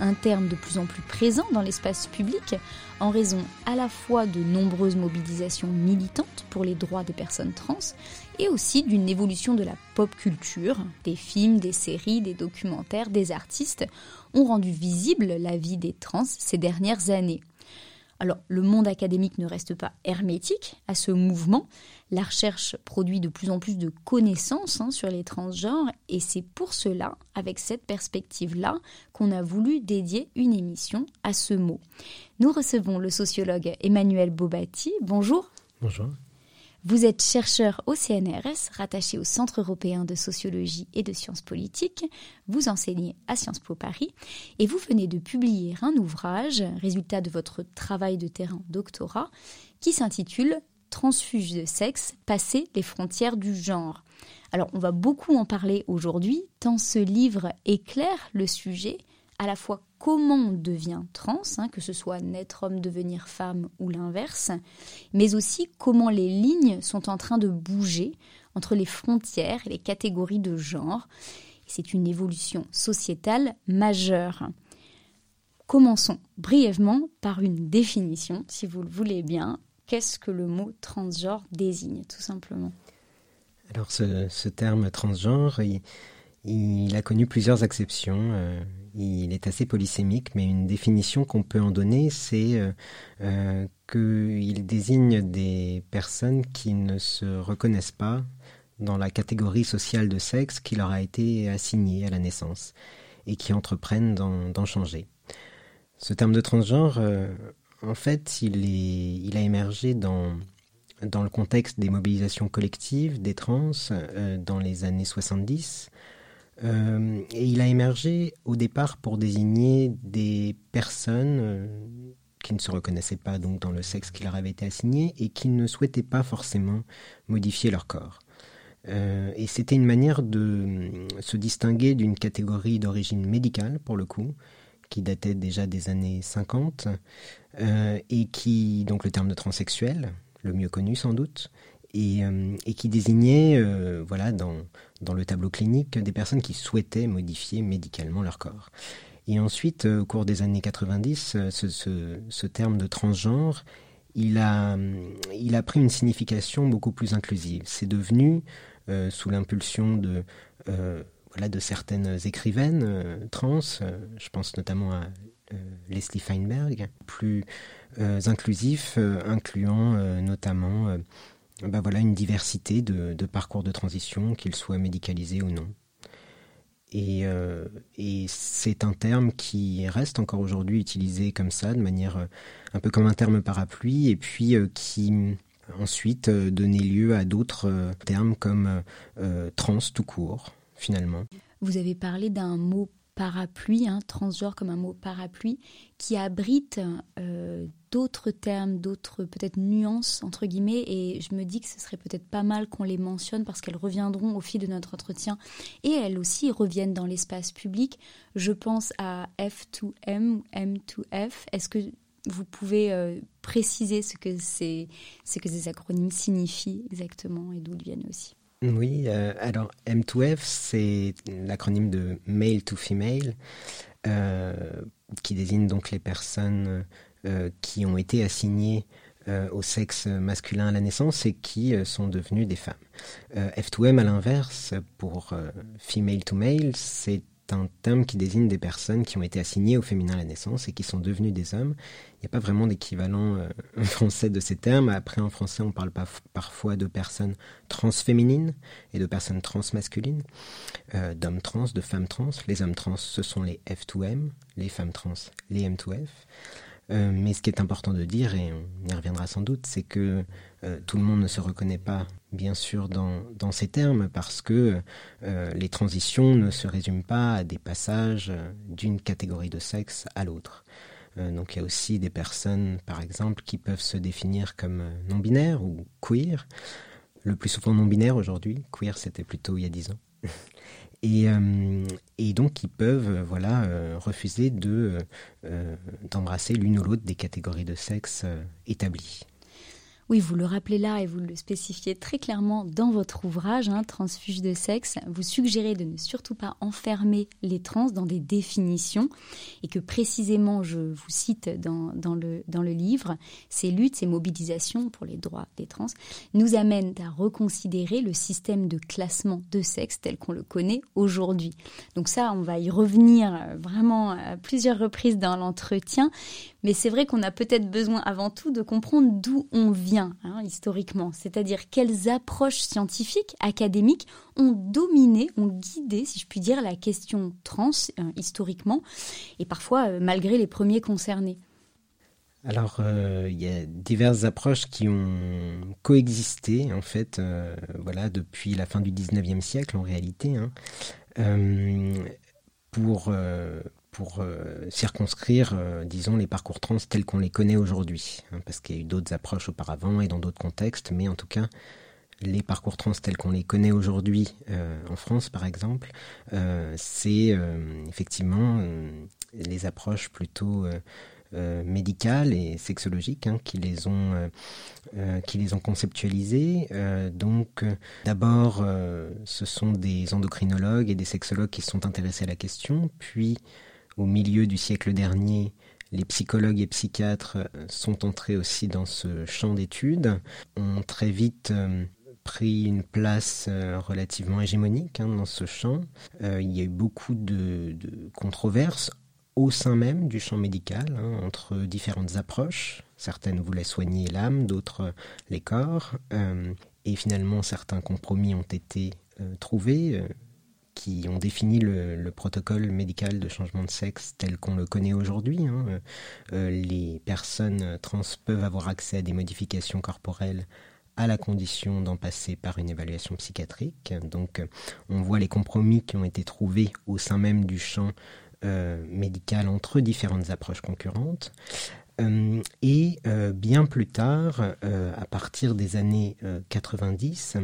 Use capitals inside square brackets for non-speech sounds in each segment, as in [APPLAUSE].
un terme de plus en plus présent dans l'espace public en raison à la fois de nombreuses mobilisations militantes pour les droits des personnes trans et aussi d'une évolution de la pop culture. Des films, des séries, des documentaires, des artistes ont rendu visible la vie des trans ces dernières années. Alors, le monde académique ne reste pas hermétique à ce mouvement. La recherche produit de plus en plus de connaissances hein, sur les transgenres et c'est pour cela, avec cette perspective-là, qu'on a voulu dédier une émission à ce mot. Nous recevons le sociologue Emmanuel Bobati. Bonjour. Bonjour. Vous êtes chercheur au CNRS, rattaché au Centre européen de sociologie et de sciences politiques. Vous enseignez à Sciences Po Paris et vous venez de publier un ouvrage, résultat de votre travail de terrain doctorat, qui s'intitule Transfuge de sexe, passer les frontières du genre. Alors, on va beaucoup en parler aujourd'hui, tant ce livre éclaire le sujet, à la fois comment on devient trans, hein, que ce soit naître homme, devenir femme ou l'inverse, mais aussi comment les lignes sont en train de bouger entre les frontières et les catégories de genre. C'est une évolution sociétale majeure. Commençons brièvement par une définition, si vous le voulez bien. Qu'est-ce que le mot transgenre désigne, tout simplement? Alors, ce, terme transgenre, il, a connu plusieurs acceptions. Euh, il est assez polysémique, mais une définition qu'on peut en donner, c'est euh, euh, qu'il désigne des personnes qui ne se reconnaissent pas dans la catégorie sociale de sexe qui leur a été assignée à la naissance et qui entreprennent d'en changer. Ce terme de transgenre, euh, en fait, il, a émergé dans, dans le contexte des mobilisations collectives des trans dans les années 70 euh, et il a émergé au départ pour désigner des personnes euh, qui ne se reconnaissaient pas donc dans le sexe qui leur avait été assigné et qui ne souhaitaient pas forcément modifier leur corps. Euh, et c'était une manière de se distinguer d'une catégorie d'origine médicale, pour le coup, qui datait déjà des années 50, et qui, donc le terme de transsexuel, le mieux connu sans doute, euh, et, qui désignait, euh, voilà, dans, le tableau clinique, des personnes qui souhaitaient modifier médicalement leur corps. Et ensuite, euh, au cours des années 90, ce, ce, terme de transgenre, il a, il a pris une signification beaucoup plus inclusive. C'est devenu, sous l'impulsion de, voilà, de certaines écrivaines trans, je pense notamment à Leslie Feinberg, plus inclusif, incluant notamment bah voilà, une diversité de, parcours de transition, qu'ils soient médicalisés ou non. Euh, et, c'est un terme qui reste encore aujourd'hui utilisé comme ça, de manière euh, un peu comme un terme parapluie, et puis euh, qui ensuite donnait lieu à d'autres termes comme trans tout court, finalement. Vous avez parlé d'un mot parapluie, hein, transgenre comme un mot parapluie, qui abrite euh, d'autres termes, d'autres peut-être nuances, entre guillemets, et je me dis que ce serait peut-être pas mal qu'on les mentionne parce qu'elles reviendront au fil de notre entretien, et elles aussi reviennent dans l'espace public. Je pense à F2M ou M2F. Est-ce que vous pouvez euh, préciser ce que, ce que ces acronymes signifient exactement et d'où ils viennent aussi? Oui, euh, alors M2F, c'est l'acronyme de Male to Female, euh, qui désigne donc les personnes euh, qui ont été assignées au sexe masculin à la naissance et qui sont devenues des femmes. F2M, à l'inverse, pour Female to Male, c'est un terme qui désigne des personnes qui ont été assignées au féminin à la naissance et qui sont devenues des hommes. Il n'y a pas vraiment d'équivalent euh, [LAUGHS] français de ces termes. Après, en français, on parle parfois de personnes transféminines et de personnes transmasculines, euh, d'hommes trans, de femmes trans. Les hommes trans, ce sont les F2M, les femmes trans, les M2F. Euh, mais ce qui est important de dire, et on y reviendra sans doute, c'est que tout le monde ne se reconnaît pas, bien sûr, dans, ces termes, parce que euh, les transitions ne se résument pas à des passages d'une catégorie de sexe à l'autre. donc il y a aussi des personnes, par exemple, qui peuvent se définir comme non-binaires ou queer, le plus souvent non binaires aujourd'hui. Queer, c'était plutôt il y a dix ans. [LAUGHS] Et, euh, et, donc ils peuvent euh, voilà euh, refuser de d'embrasser l'une ou l'autre des catégories de sexe établies. Oui, vous le rappelez là et vous le spécifiez très clairement dans votre ouvrage, hein, Transfuge de sexe. Vous suggérez de ne surtout pas enfermer les trans dans des définitions et que précisément, je vous cite dans, dans, le, dans le livre, ces luttes, ces mobilisations pour les droits des trans nous amènent à reconsidérer le système de classement de sexe tel qu'on le connaît aujourd'hui. Donc ça, on va y revenir euh, vraiment à plusieurs reprises dans l'entretien. Mais c'est vrai qu'on a peut-être besoin avant tout de comprendre d'où on vient hein, historiquement, c'est-à-dire quelles approches scientifiques, académiques ont dominé, ont guidé, si je puis dire, la question trans euh, historiquement, et parfois euh, malgré les premiers concernés. Alors, euh, il y a diverses approches qui ont coexisté, en fait, voilà, depuis la fin du 19e siècle, en réalité, hein, pour, pour euh, circonscrire, euh, disons, les parcours trans tels qu'on les connaît aujourd'hui. Hein, parce qu'il y a eu d'autres approches auparavant et dans d'autres contextes, mais en tout cas, les parcours trans tels qu'on les connaît aujourd'hui euh, en France, par exemple, c'est effectivement les approches plutôt médicales et sexologiques hein, qui les ont qui les ont conceptualisées. donc, d'abord, ce sont des endocrinologues et des sexologues qui sont intéressés à la question, puis au milieu du siècle dernier, les psychologues et psychiatres euh, sont entrés aussi dans ce champ d'études, ont très vite euh, pris une place euh, relativement hégémonique hein, dans ce champ. il y a eu beaucoup de, controverses au sein même du champ médical, hein, entre différentes approches. Certaines voulaient soigner l'âme, d'autres les corps. et finalement, certains compromis ont été trouvés qui ont défini le, protocole médical de changement de sexe tel qu'on le connaît aujourd'hui. Hein. Euh, les personnes trans peuvent avoir accès à des modifications corporelles à la condition d'en passer par une évaluation psychiatrique. Donc on voit les compromis qui ont été trouvés au sein même du champ euh, médical entre différentes approches concurrentes. Euh, et bien plus tard, à partir des années 90,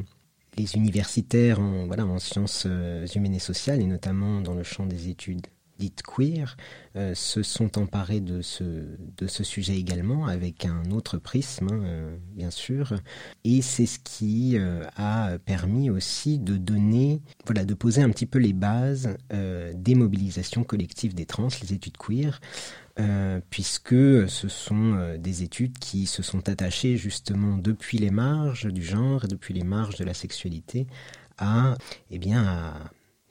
les universitaires en, voilà, en sciences euh, humaines et sociales, et notamment dans le champ des études dites queer, euh, se sont emparés de ce, de ce sujet également, avec un autre prisme, hein, euh, bien sûr. Et c'est ce qui a permis aussi de donner, voilà, de poser un petit peu les bases des mobilisations collectives des trans, les études queer, euh, puisque ce sont euh, des études qui se sont attachées justement depuis les marges du genre et depuis les marges de la sexualité à, eh bien, à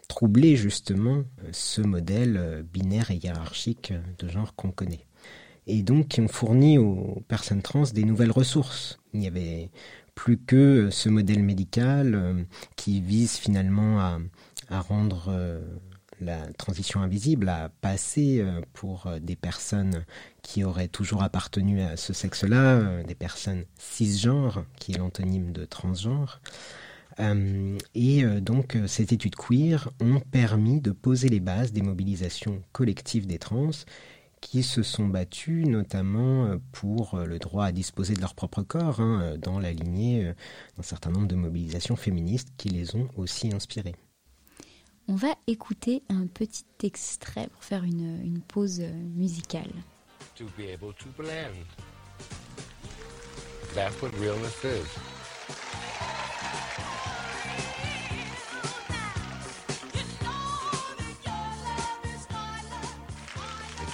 troubler justement euh, ce modèle binaire et hiérarchique de genre qu'on connaît. Et donc qui ont fourni aux personnes trans des nouvelles ressources. Il n'y avait plus que ce modèle médical qui vise finalement à, à rendre la transition invisible a passé euh, pour euh, des personnes qui auraient toujours appartenu à ce sexe-là, euh, des personnes cisgenres, qui est l'antonyme de transgenre. Et donc ces études queer ont permis de poser les bases des mobilisations collectives des trans qui se sont battues notamment pour le droit à disposer de leur propre corps, hein, dans la lignée d'un certain nombre de mobilisations féministes qui les ont aussi inspirées. On va écouter un petit extrait pour faire une, une pause musicale. To be able to blend. That's what realness is.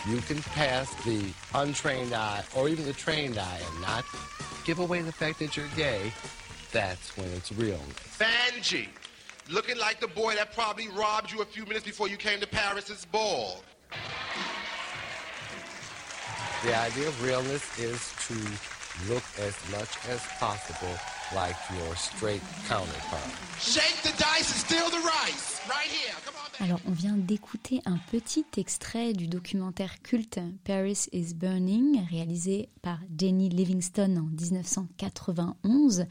If you can pass the untrained eye or even the trained eye and not give away the fact that you're gay, that's when it's real. Banji. looking like the boy that probably robbed you a few minutes before you came to Paris's ball. The idea of realness is to look as much as possible like your straight counterpart. Shake the dice and steal the rice. Right here. Come on. Alors, on vient d'écouter un petit extrait du documentaire culte Paris is Burning, réalisé par Jenny Livingston en 1991.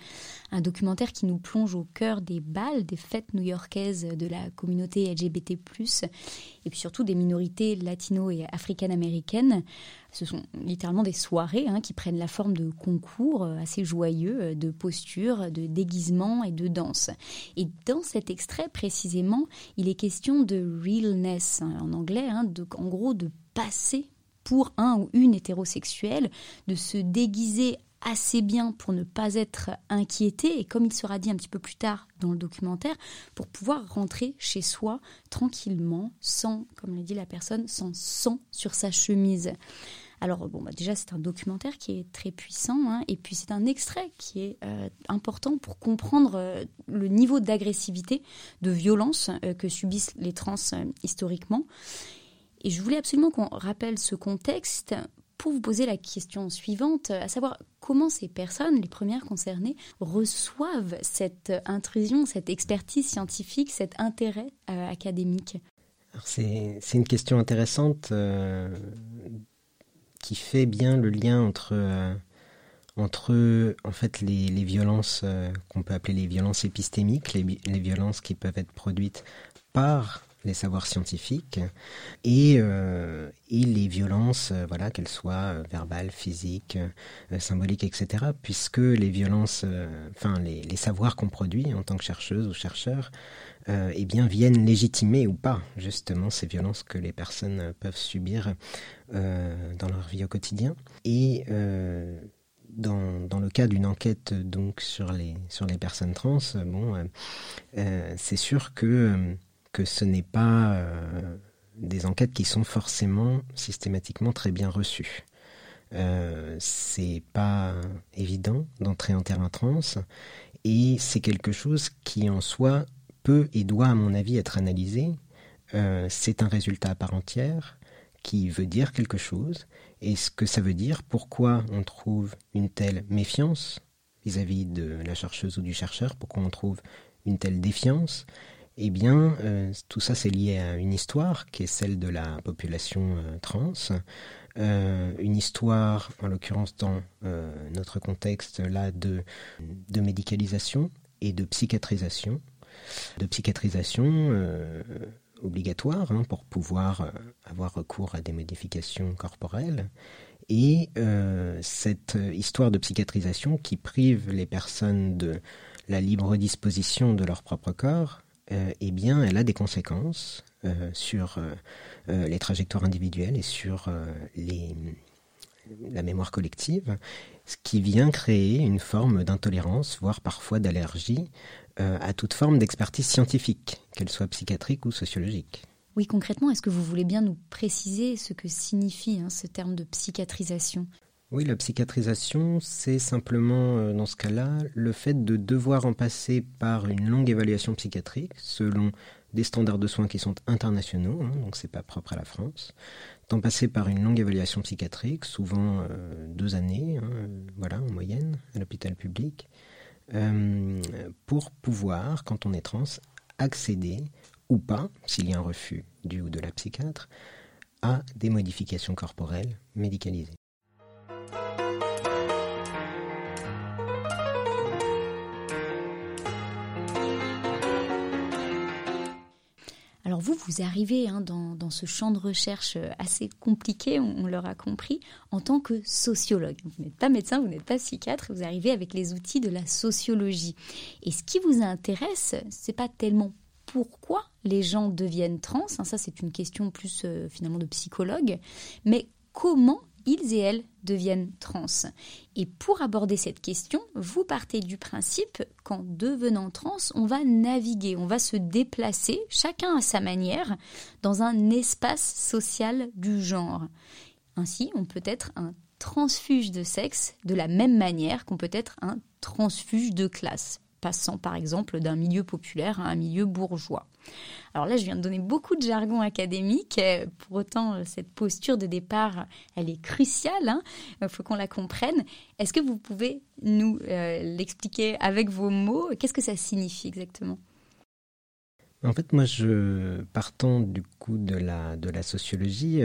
Un documentaire qui nous plonge au cœur des balles, des fêtes new-yorkaises de la communauté LGBT, et puis surtout des minorités latino et africaines-américaines. Ce sont littéralement des soirées hein, qui prennent la forme de concours assez joyeux, de postures posture, de déguisement et de danse. Et dans cet extrait précisément, il est question de realness hein, en anglais, hein, en gros de passer pour un ou une hétérosexuelle, de se déguiser assez bien pour ne pas être inquiété et comme il sera dit un petit peu plus tard dans le documentaire, pour pouvoir rentrer chez soi tranquillement, sans, comme l'a dit la personne, sans sang sur sa chemise. Alors bon, bah déjà c'est un documentaire qui est très puissant hein, et puis c'est un extrait qui est euh, important pour comprendre euh, le niveau d'agressivité, de violence euh, que subissent les trans historiquement. Et je voulais absolument qu'on rappelle ce contexte pour vous poser la question suivante, à savoir comment ces personnes, les premières concernées, reçoivent cette intrusion, cette expertise scientifique, cet intérêt académique. C'est une question intéressante qui fait bien le lien entre, euh, entre en fait, les, violences euh, qu'on peut appeler les violences épistémiques, les, violences qui peuvent être produites par les savoirs scientifiques et, euh, et les violences, voilà, qu'elles soient verbales, physiques, symboliques, etc. Puisque les violences, enfin les, les savoirs qu'on produit en tant que chercheuse ou chercheur, eh bien viennent légitimer ou pas justement ces violences que les personnes peuvent subir euh, dans leur vie au quotidien. Et euh, dans, dans, le cas d'une enquête donc sur les, sur les personnes trans, bon, euh, c'est sûr que, que ce n'est pas des enquêtes qui sont forcément systématiquement très bien reçues. Euh, c'est pas évident d'entrer en terrain trans et c'est quelque chose qui en soi peut et doit à mon avis être analysé. Euh, c'est un résultat à part entière qui veut dire quelque chose, et ce que ça veut dire, pourquoi on trouve une telle méfiance vis-à-vis de la chercheuse ou du chercheur, pourquoi on trouve une telle défiance, eh bien, euh, tout ça c'est lié à une histoire qui est celle de la population euh, trans, euh, une histoire, en l'occurrence dans notre contexte là, de, médicalisation et de psychiatrisation. De psychiatrisation obligatoire hein, pour pouvoir avoir recours à des modifications corporelles. Et cette histoire de psychiatrisation qui prive les personnes de la libre disposition de leur propre corps, eh bien, elle a des conséquences sur les trajectoires individuelles et sur la mémoire collective, ce qui vient créer une forme d'intolérance, voire parfois d'allergie euh, à toute forme d'expertise scientifique, qu'elle soit psychiatrique ou sociologique. Oui, concrètement, est-ce que vous voulez bien nous préciser ce que signifie hein, ce terme de psychiatrisation? Oui, la psychiatrisation, c'est simplement, euh, dans ce cas-là, le fait de devoir en passer par une longue évaluation psychiatrique, selon des standards de soins qui sont internationaux, hein, donc c'est pas propre à la France, d'en passer par une longue évaluation psychiatrique, souvent euh, deux années, hein, voilà, en moyenne, à l'hôpital public, euh, pour pouvoir, quand on est trans, accéder ou pas, s'il y a un refus du ou de la psychiatre, à des modifications corporelles médicalisées. Vous, vous arrivez hein, dans, ce champ de recherche euh, assez compliqué, on, l'aura compris, en tant que sociologue. Vous n'êtes pas médecin, vous n'êtes pas psychiatre, vous arrivez avec les outils de la sociologie. Et ce qui vous intéresse, c'est pas tellement pourquoi les gens deviennent trans, hein, ça c'est une question plus euh, finalement de psychologue, mais comment ils et elles deviennent trans. Et pour aborder cette question, vous partez du principe qu'en devenant trans, on va naviguer, on va se déplacer, chacun à sa manière, dans un espace social du genre. Ainsi, on peut être un transfuge de sexe de la même manière qu'on peut être un transfuge de classe passant par exemple d'un milieu populaire à un milieu bourgeois. Alors là, je viens de donner beaucoup de jargon académique. Euh, pour autant, euh, cette posture de départ, elle est cruciale. Il hein. euh, faut qu'on la comprenne. Est-ce que vous pouvez nous l'expliquer avec vos mots? Qu'est-ce que ça signifie exactement? En fait, moi, je, partant du coup de la, de la sociologie,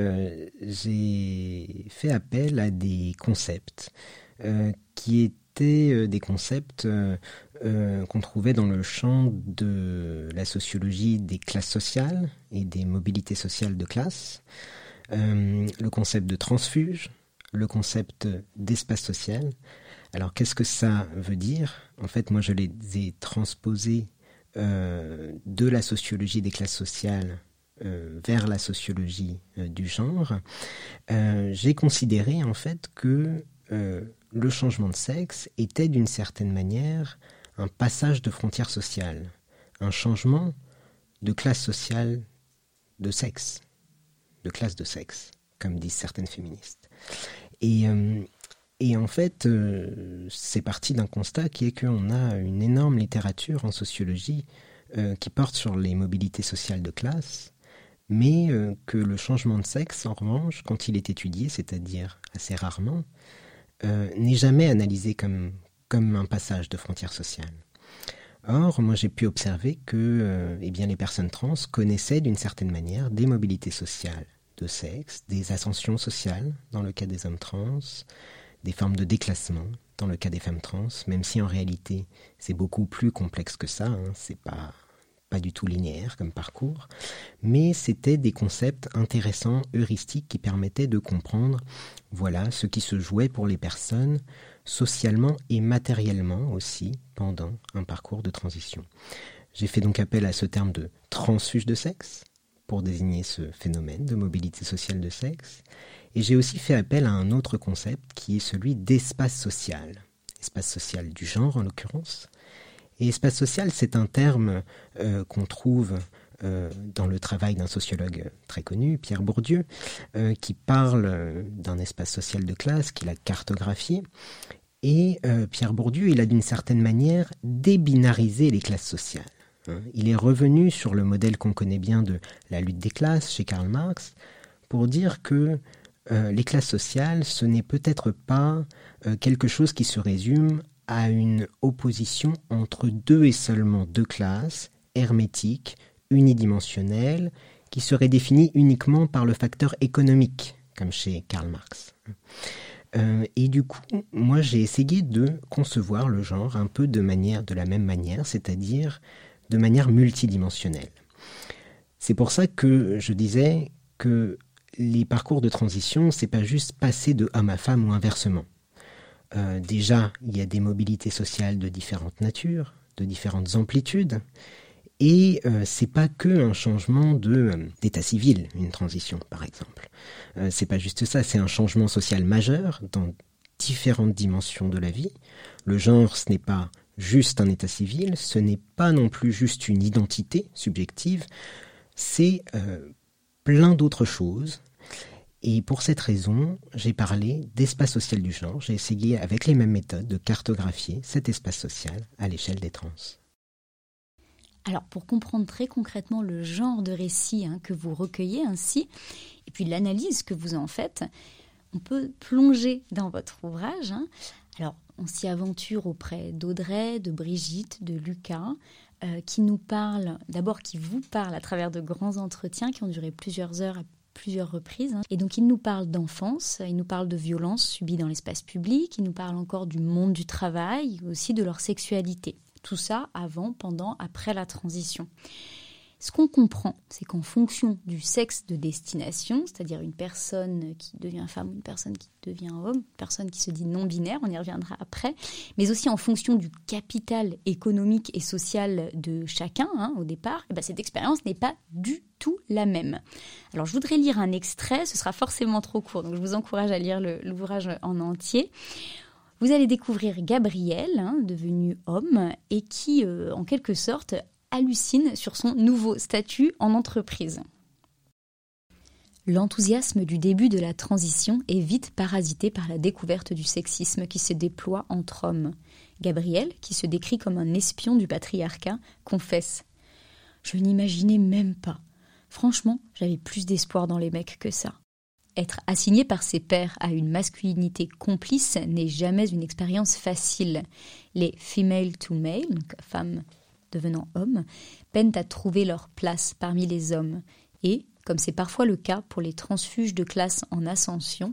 j'ai fait appel à des concepts qui étaient des concepts euh, qu'on trouvait dans le champ de la sociologie des classes sociales et des mobilités sociales de classe, euh, le concept de transfuge, le concept d'espace social. Alors qu'est-ce que ça veut dire? En fait, moi je les ai transposés euh, de la sociologie des classes sociales vers la sociologie du genre. J'ai considéré en fait que le changement de sexe était d'une certaine manière un passage de frontières sociales, un changement de classe sociale de sexe, de classe de sexe, comme disent certaines féministes. Et, et en fait, euh, c'est parti d'un constat qui est qu'on a une énorme littérature en sociologie euh, qui porte sur les mobilités sociales de classe, mais euh, que le changement de sexe, en revanche, quand il est étudié, c'est-à-dire assez rarement, n'est jamais analysé comme, comme un passage de frontières sociales. Or, moi j'ai pu observer que eh bien, les personnes trans connaissaient d'une certaine manière des mobilités sociales de sexe, des ascensions sociales dans le cas des hommes trans, des formes de déclassement dans le cas des femmes trans, même si en réalité c'est beaucoup plus complexe que ça, hein, c'est pas pas du tout linéaire comme parcours, mais c'était des concepts intéressants, heuristiques, qui permettaient de comprendre, voilà, ce qui se jouait pour les personnes, socialement et matériellement aussi, pendant un parcours de transition. J'ai fait donc appel à ce terme de transfuge de sexe, pour désigner ce phénomène de mobilité sociale de sexe, et j'ai aussi fait appel à un autre concept qui est celui d'espace social, espace social du genre en l'occurrence. Et espace social, c'est un terme euh, qu'on trouve dans le travail d'un sociologue très connu, Pierre Bourdieu, euh, qui parle d'un espace social de classe qu'il a cartographié. Et Pierre Bourdieu, il a d'une certaine manière débinarisé les classes sociales. Hein. Il est revenu sur le modèle qu'on connaît bien de la lutte des classes chez Karl Marx pour dire que euh, les classes sociales, ce n'est peut-être pas euh, quelque chose qui se résume à une opposition entre deux et seulement deux classes, hermétiques, unidimensionnelles, qui seraient définies uniquement par le facteur économique, comme chez Karl Marx. Euh, et du coup, moi j'ai essayé de concevoir le genre un peu de manière, de la même manière, c'est-à-dire de manière multidimensionnelle. C'est pour ça que je disais que les parcours de transition, c'est pas juste passer de homme à femme ou inversement. Euh, déjà, il y a des mobilités sociales de différentes natures, de différentes amplitudes, et euh, c'est pas que un changement euh, d'état civil, une transition par exemple. c'est pas juste ça, c'est un changement social majeur dans différentes dimensions de la vie. Le genre, ce n'est pas juste un état civil, ce n'est pas non plus juste une identité subjective, c'est plein d'autres choses et pour cette raison, j'ai parlé d'espace social du genre. J'ai essayé avec les mêmes méthodes de cartographier cet espace social à l'échelle des trans. Alors pour comprendre très concrètement le genre de récit hein, que vous recueillez ainsi, et puis l'analyse que vous en faites, on peut plonger dans votre ouvrage. Hein. Alors on s'y aventure auprès d'Audrey, de Brigitte, de Lucas, euh, qui nous parlent, d'abord qui vous parlent à travers de grands entretiens qui ont duré plusieurs heures plusieurs reprises. Hein. Et donc il nous parle d'enfance, il nous parle de violences subies dans l'espace public, il nous parle encore du monde du travail, aussi de leur sexualité. Tout ça avant, pendant, après la transition. Ce qu'on comprend, c'est qu'en fonction du sexe de destination, c'est-à-dire une personne qui devient femme une personne qui devient homme, une personne qui se dit non-binaire, on y reviendra après, mais aussi en fonction du capital économique et social de chacun hein, au départ, eh ben, cette expérience n'est pas du tout la même. Alors je voudrais lire un extrait, ce sera forcément trop court, donc je vous encourage à lire l'ouvrage en entier. Vous allez découvrir Gabriel, hein, devenu homme, et qui, euh, en quelque sorte, hallucine sur son nouveau statut en entreprise. L'enthousiasme du début de la transition est vite parasité par la découverte du sexisme qui se déploie entre hommes. Gabriel, qui se décrit comme un espion du patriarcat, confesse Je n'imaginais même pas. Franchement, j'avais plus d'espoir dans les mecs que ça. Être assigné par ses pairs à une masculinité complice n'est jamais une expérience facile. Les female to male, femmes devenant hommes, peinent à trouver leur place parmi les hommes et, comme c'est parfois le cas pour les transfuges de classe en ascension,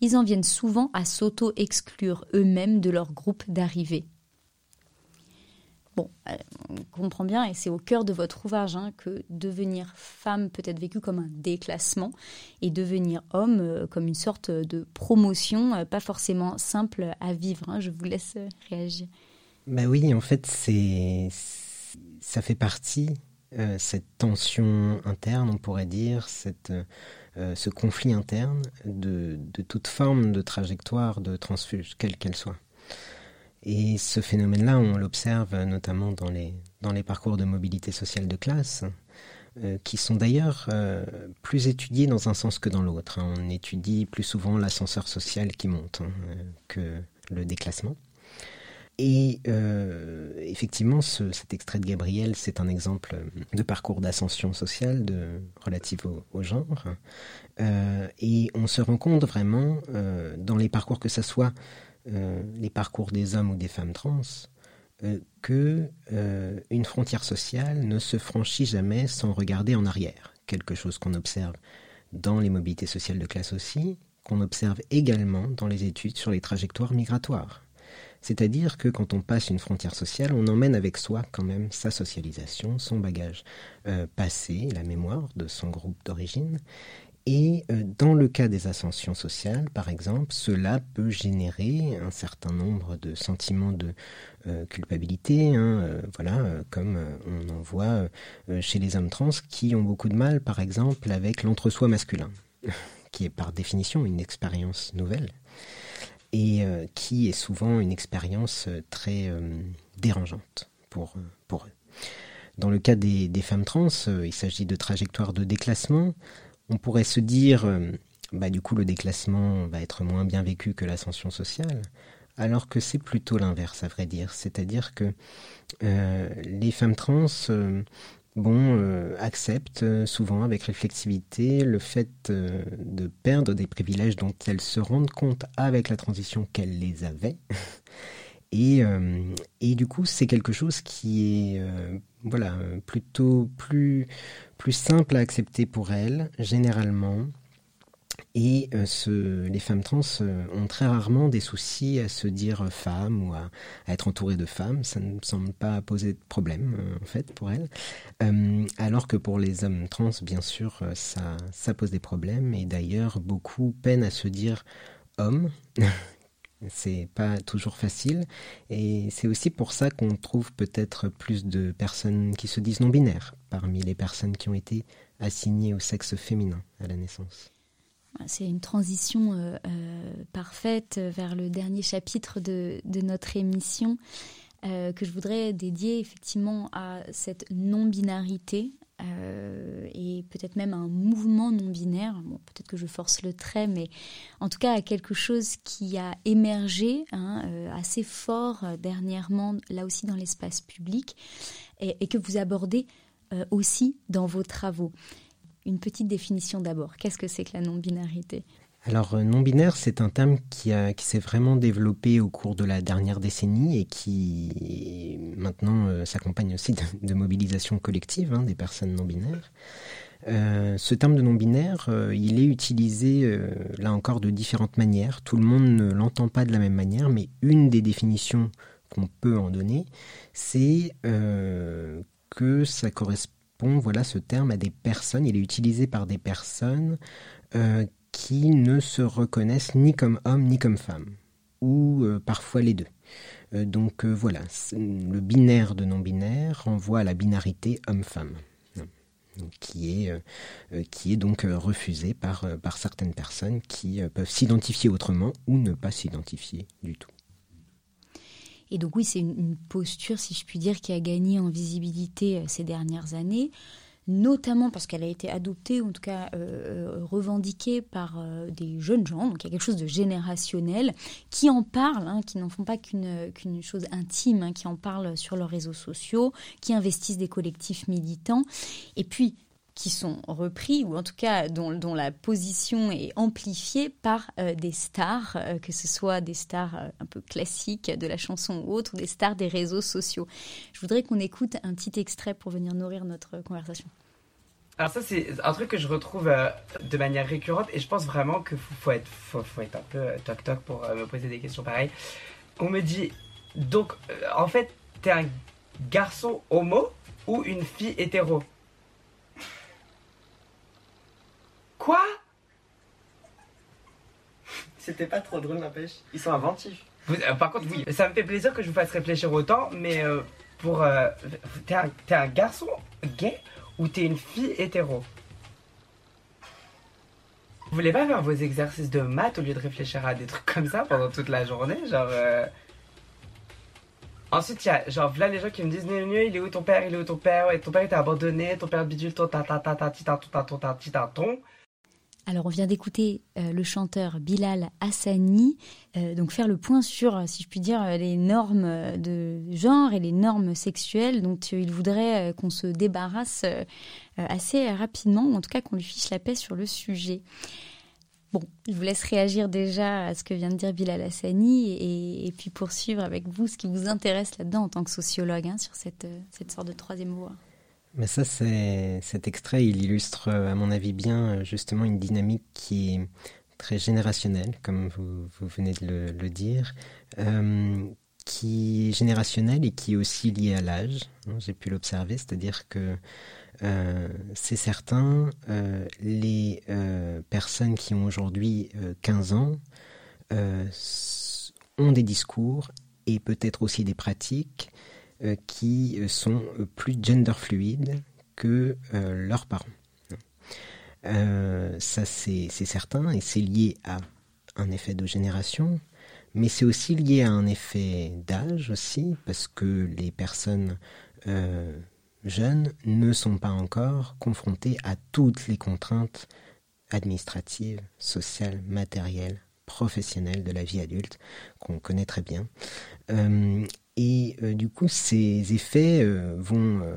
ils en viennent souvent à s'auto-exclure eux-mêmes de leur groupe d'arrivée. Euh, on comprend bien, et c'est au cœur de votre ouvrage, hein, que devenir femme peut être vécu comme un déclassement et devenir homme euh, comme une sorte de promotion, euh, pas forcément simple à vivre. Hein. Je vous laisse réagir. Ben oui, en fait, c'est ça fait partie cette tension interne, on pourrait dire, cette, ce conflit interne de, de toute forme de trajectoire de transfuge, quelle qu'elle soit. Et ce phénomène-là, on l'observe notamment dans les, dans les parcours de mobilité sociale de classe, euh, qui sont d'ailleurs euh, plus étudiés dans un sens que dans l'autre. Hein. On étudie plus souvent l'ascenseur social qui monte hein, euh, que le déclassement. Et effectivement, cet extrait de Gabriel, c'est un exemple de parcours d'ascension sociale relative au, genre. et on se rend compte vraiment, dans les parcours que ce soit euh, les parcours des hommes ou des femmes trans, euh, que euh, une frontière sociale ne se franchit jamais sans regarder en arrière. Quelque chose qu'on observe dans les mobilités sociales de classe aussi, qu'on observe également dans les études sur les trajectoires migratoires. C'est-à-dire que quand on passe une frontière sociale, on emmène avec soi quand même sa socialisation, son bagage passé, la mémoire de son groupe d'origine, et euh, dans le cas des ascensions sociales, par exemple, cela peut générer un certain nombre de sentiments de euh, culpabilité, hein, euh, voilà, comme on en voit chez les hommes trans qui ont beaucoup de mal, par exemple, avec l'entre-soi masculin, [LAUGHS] qui est par définition une expérience nouvelle et qui est souvent une expérience très dérangeante pour, pour eux. Dans le cas des, des femmes trans, il s'agit de trajectoires de déclassement on pourrait se dire, euh, bah, du coup, le déclassement va être moins bien vécu que l'ascension sociale, alors que c'est plutôt l'inverse, à vrai dire. C'est-à-dire que euh, les femmes trans, euh, bon, acceptent souvent avec réflexivité le fait de perdre des privilèges dont elles se rendent compte avec la transition qu'elles les avaient. [LAUGHS] Et, et, du coup, c'est quelque chose qui est voilà, plutôt plus, plus simple à accepter pour elles, généralement. Et euh, ce, les femmes trans euh, ont très rarement des soucis à se dire femme ou à, être entourées de femmes. Ça ne semble pas poser de problème, euh, en fait, pour elles. alors que pour les hommes trans, bien sûr, ça, ça pose des problèmes. Et d'ailleurs, beaucoup peinent à se dire homme. C'est pas toujours facile et c'est aussi pour ça qu'on trouve peut-être plus de personnes qui se disent non binaires parmi les personnes qui ont été assignées au sexe féminin à la naissance. C'est une transition euh, euh, parfaite vers le dernier chapitre de, notre émission euh, que je voudrais dédier effectivement à cette non-binarité euh, et peut-être même un mouvement non binaire. Peut-être que je force le trait, mais en tout cas à quelque chose qui a émergé hein, euh, assez fort euh, dernièrement, là aussi dans l'espace public, et, que vous abordez aussi dans vos travaux. Une petite définition d'abord. Qu'est-ce que c'est que la non-binarité? Alors euh, non-binaire, c'est un terme qui, s'est vraiment développé au cours de la dernière décennie et qui maintenant euh, s'accompagne aussi de, mobilisation collective hein, des personnes non-binaires. Euh, ce terme de non-binaire, il est utilisé là encore de différentes manières. Tout le monde ne l'entend pas de la même manière, mais une des définitions qu'on peut en donner, c'est que ça correspond, voilà, ce terme à des personnes. Il est utilisé par des personnes qui ne se reconnaissent ni comme hommes ni comme femmes, ou euh, parfois les deux. Euh, donc euh, voilà, le binaire de non-binaire renvoie à la binarité homme-femme, qui est, qui est donc refusée par, par certaines personnes qui peuvent s'identifier autrement ou ne pas s'identifier du tout. Et donc oui, c'est une, posture, si je puis dire, qui a gagné en visibilité ces dernières années notamment parce qu'elle a été adoptée, ou en tout cas euh, euh, revendiquée par euh, des jeunes gens, donc il y a quelque chose de générationnel, qui en parlent, hein, qui n'en font pas qu'une chose intime, hein, qui en parlent sur leurs réseaux sociaux, qui investissent des collectifs militants. Et puis, qui sont repris, ou en tout cas dont, la position est amplifiée par euh, des stars, euh, que ce soit des stars euh, un peu classiques de la chanson ou autres, des stars des réseaux sociaux. Je voudrais qu'on écoute un petit extrait pour venir nourrir notre conversation. Alors ça, c'est un truc que je retrouve de manière récurrente et je pense vraiment qu'il faut, être, faut, faut, être un peu toc-toc pour me poser des questions pareilles. On me dit, donc, en fait, t'es un garçon homo ou une fille hétéro? Quoi? [LAUGHS] C'était pas trop drôle n'empêche. Ils sont inventifs. Vous, euh, par contre, oui, ça me fait plaisir que je vous fasse réfléchir autant, mais euh, pour. Euh, t'es un, un, garçon gay ou t'es une fille hétéro? Vous voulez pas faire vos exercices de maths au lieu de réfléchir à des trucs comme ça pendant toute la journée Genre. Euh? Ensuite, il y a genre là les gens qui me disent Néné, il est où ton père? Il est où ton père? Ouais, ton père était abandonné, ton père bidule, ton ta ta ta ta ti ta ton ta ton ta ti ta ton. Alors on vient d'écouter euh, le chanteur Bilal Hassani, euh, donc faire le point sur, si je puis dire, les normes de genre et les normes sexuelles dont il voudrait euh, qu'on se débarrasse assez rapidement, ou en tout cas qu'on lui fiche la paix sur le sujet. Bon, je vous laisse réagir déjà à ce que vient de dire Bilal Hassani et, et puis poursuivre avec vous ce qui vous intéresse là-dedans en tant que sociologue hein, sur cette, cette sorte de troisième voie. Mais ça, cet extrait, il illustre, à mon avis, bien justement une dynamique qui est très générationnelle, comme vous, venez de le, dire, euh, qui est générationnelle et qui est aussi liée à l'âge. J'ai pu l'observer, c'est-à-dire que euh, c'est certain, euh, les euh, personnes qui ont aujourd'hui 15 ans ont des discours et peut-être aussi des pratiques qui sont plus gender fluides que leurs parents. ça, c'est certain, et c'est lié à un effet de génération, mais c'est aussi lié à un effet d'âge aussi, parce que les personnes euh, jeunes ne sont pas encore confrontés à toutes les contraintes administratives, sociales, matérielles, professionnelles de la vie adulte qu'on connaît très bien. Euh, et euh, du coup, ces effets euh, vont euh,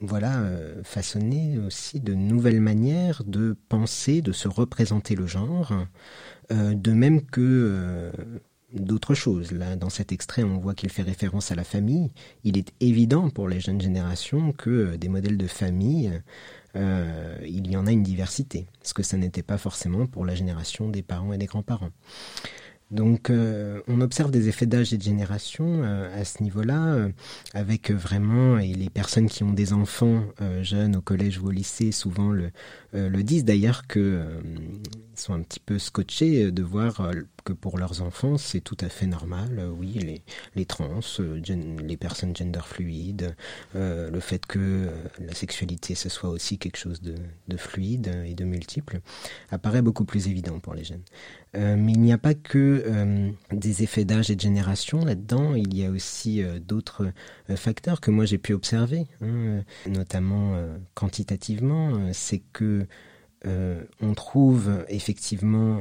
voilà, façonner aussi de nouvelles manières de penser, de se représenter le genre, de même que d'autres choses. Là, dans cet extrait, on voit qu'il fait référence à la famille. Il est évident pour les jeunes générations que des modèles de famille, il y en a une diversité, ce que ça n'était pas forcément pour la génération des parents et des grands-parents. Donc euh, on observe des effets d'âge et de génération euh, à ce niveau-là, euh, avec vraiment, et les personnes qui ont des enfants jeunes au collège ou au lycée souvent le, le disent. D'ailleurs que sont un petit peu scotchés de voir que pour leurs enfants c'est tout à fait normal, oui, les, trans, les personnes gender fluides, le fait que la sexualité ce soit aussi quelque chose de, de fluide et de multiple, apparaît beaucoup plus évident pour les jeunes. Euh, mais il n'y a pas que euh, des effets d'âge et de génération là-dedans, il y a aussi euh, d'autres facteurs que moi j'ai pu observer, hein, notamment quantitativement, c'est que on trouve effectivement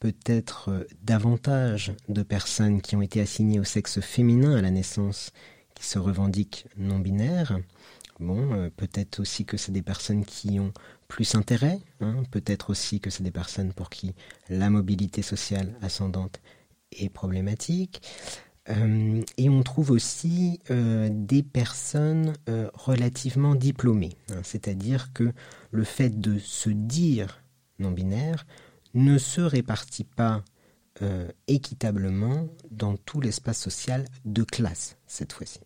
peut-être davantage de personnes qui ont été assignées au sexe féminin à la naissance qui se revendiquent non binaires. Bon, peut-être aussi que c'est des personnes qui ont plus intérêt. Hein, Peut-être aussi que c'est des personnes pour qui la mobilité sociale ascendante est problématique. Euh, et on trouve aussi euh, des personnes euh, relativement diplômées. Hein, C'est-à-dire que le fait de se dire non-binaire ne se répartit pas euh, équitablement dans tout l'espace social de classe, cette fois-ci.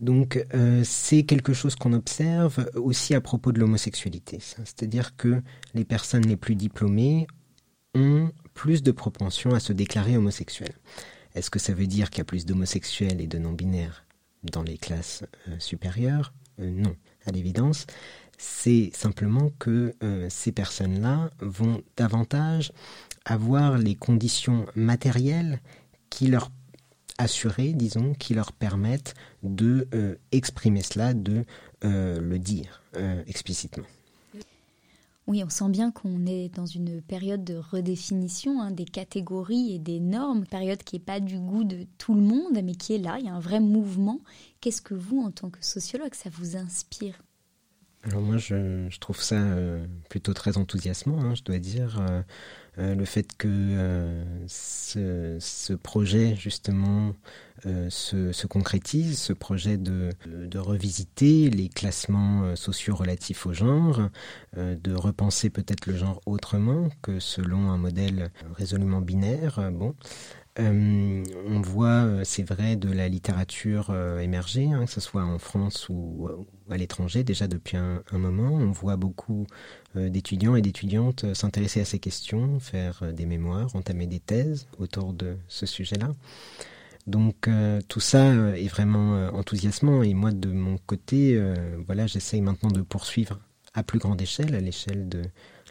Donc euh, c'est quelque chose qu'on observe aussi à propos de l'homosexualité. C'est-à-dire que les personnes les plus diplômées ont plus de propension à se déclarer homosexuels. Est-ce que ça veut dire qu'il y a plus d'homosexuels et de non-binaires dans les classes euh, supérieures? Non, à l'évidence. C'est simplement que euh, ces personnes-là vont davantage avoir les conditions matérielles qui leur assurées, disons, qui leur permettent de euh, exprimer cela, de euh, le dire explicitement. Oui, on sent bien qu'on est dans une période de redéfinition hein, des catégories et des normes, période qui n'est pas du goût de tout le monde, mais qui est là, il y a un vrai mouvement. Qu'est-ce que vous, en tant que sociologue, ça vous inspire? Alors moi, je, je, trouve ça euh, plutôt très enthousiasmant, hein, je dois dire. Euh, euh, le fait que euh, ce, ce, projet, justement, euh, se, se, concrétise, ce projet de, de, revisiter les classements sociaux relatifs au genre, de repenser peut-être le genre autrement que selon un modèle résolument binaire. bon, on voit, c'est vrai, de la littérature émerger, hein, que ce soit en France ou, à l'étranger, déjà depuis un, moment. On voit beaucoup d'étudiants et d'étudiantes s'intéresser à ces questions, faire des mémoires, entamer des thèses autour de ce sujet-là. Donc tout ça est vraiment enthousiasmant et moi de mon côté, voilà, j'essaye maintenant de poursuivre à plus grande échelle, à l'échelle de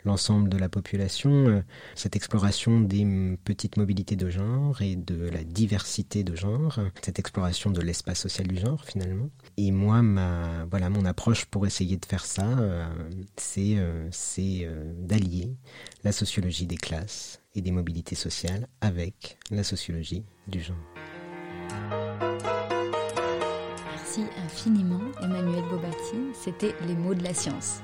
l'ensemble de la population, euh, cette exploration des petites mobilités de genre et de la diversité de genre, cette exploration de l'espace social du genre finalement. Et moi, ma, voilà, mon approche pour essayer de faire ça, euh, c'est euh, d'allier la sociologie des classes et des mobilités sociales avec la sociologie du genre. Merci infiniment Emmanuel Bobati, c'était les mots de la science.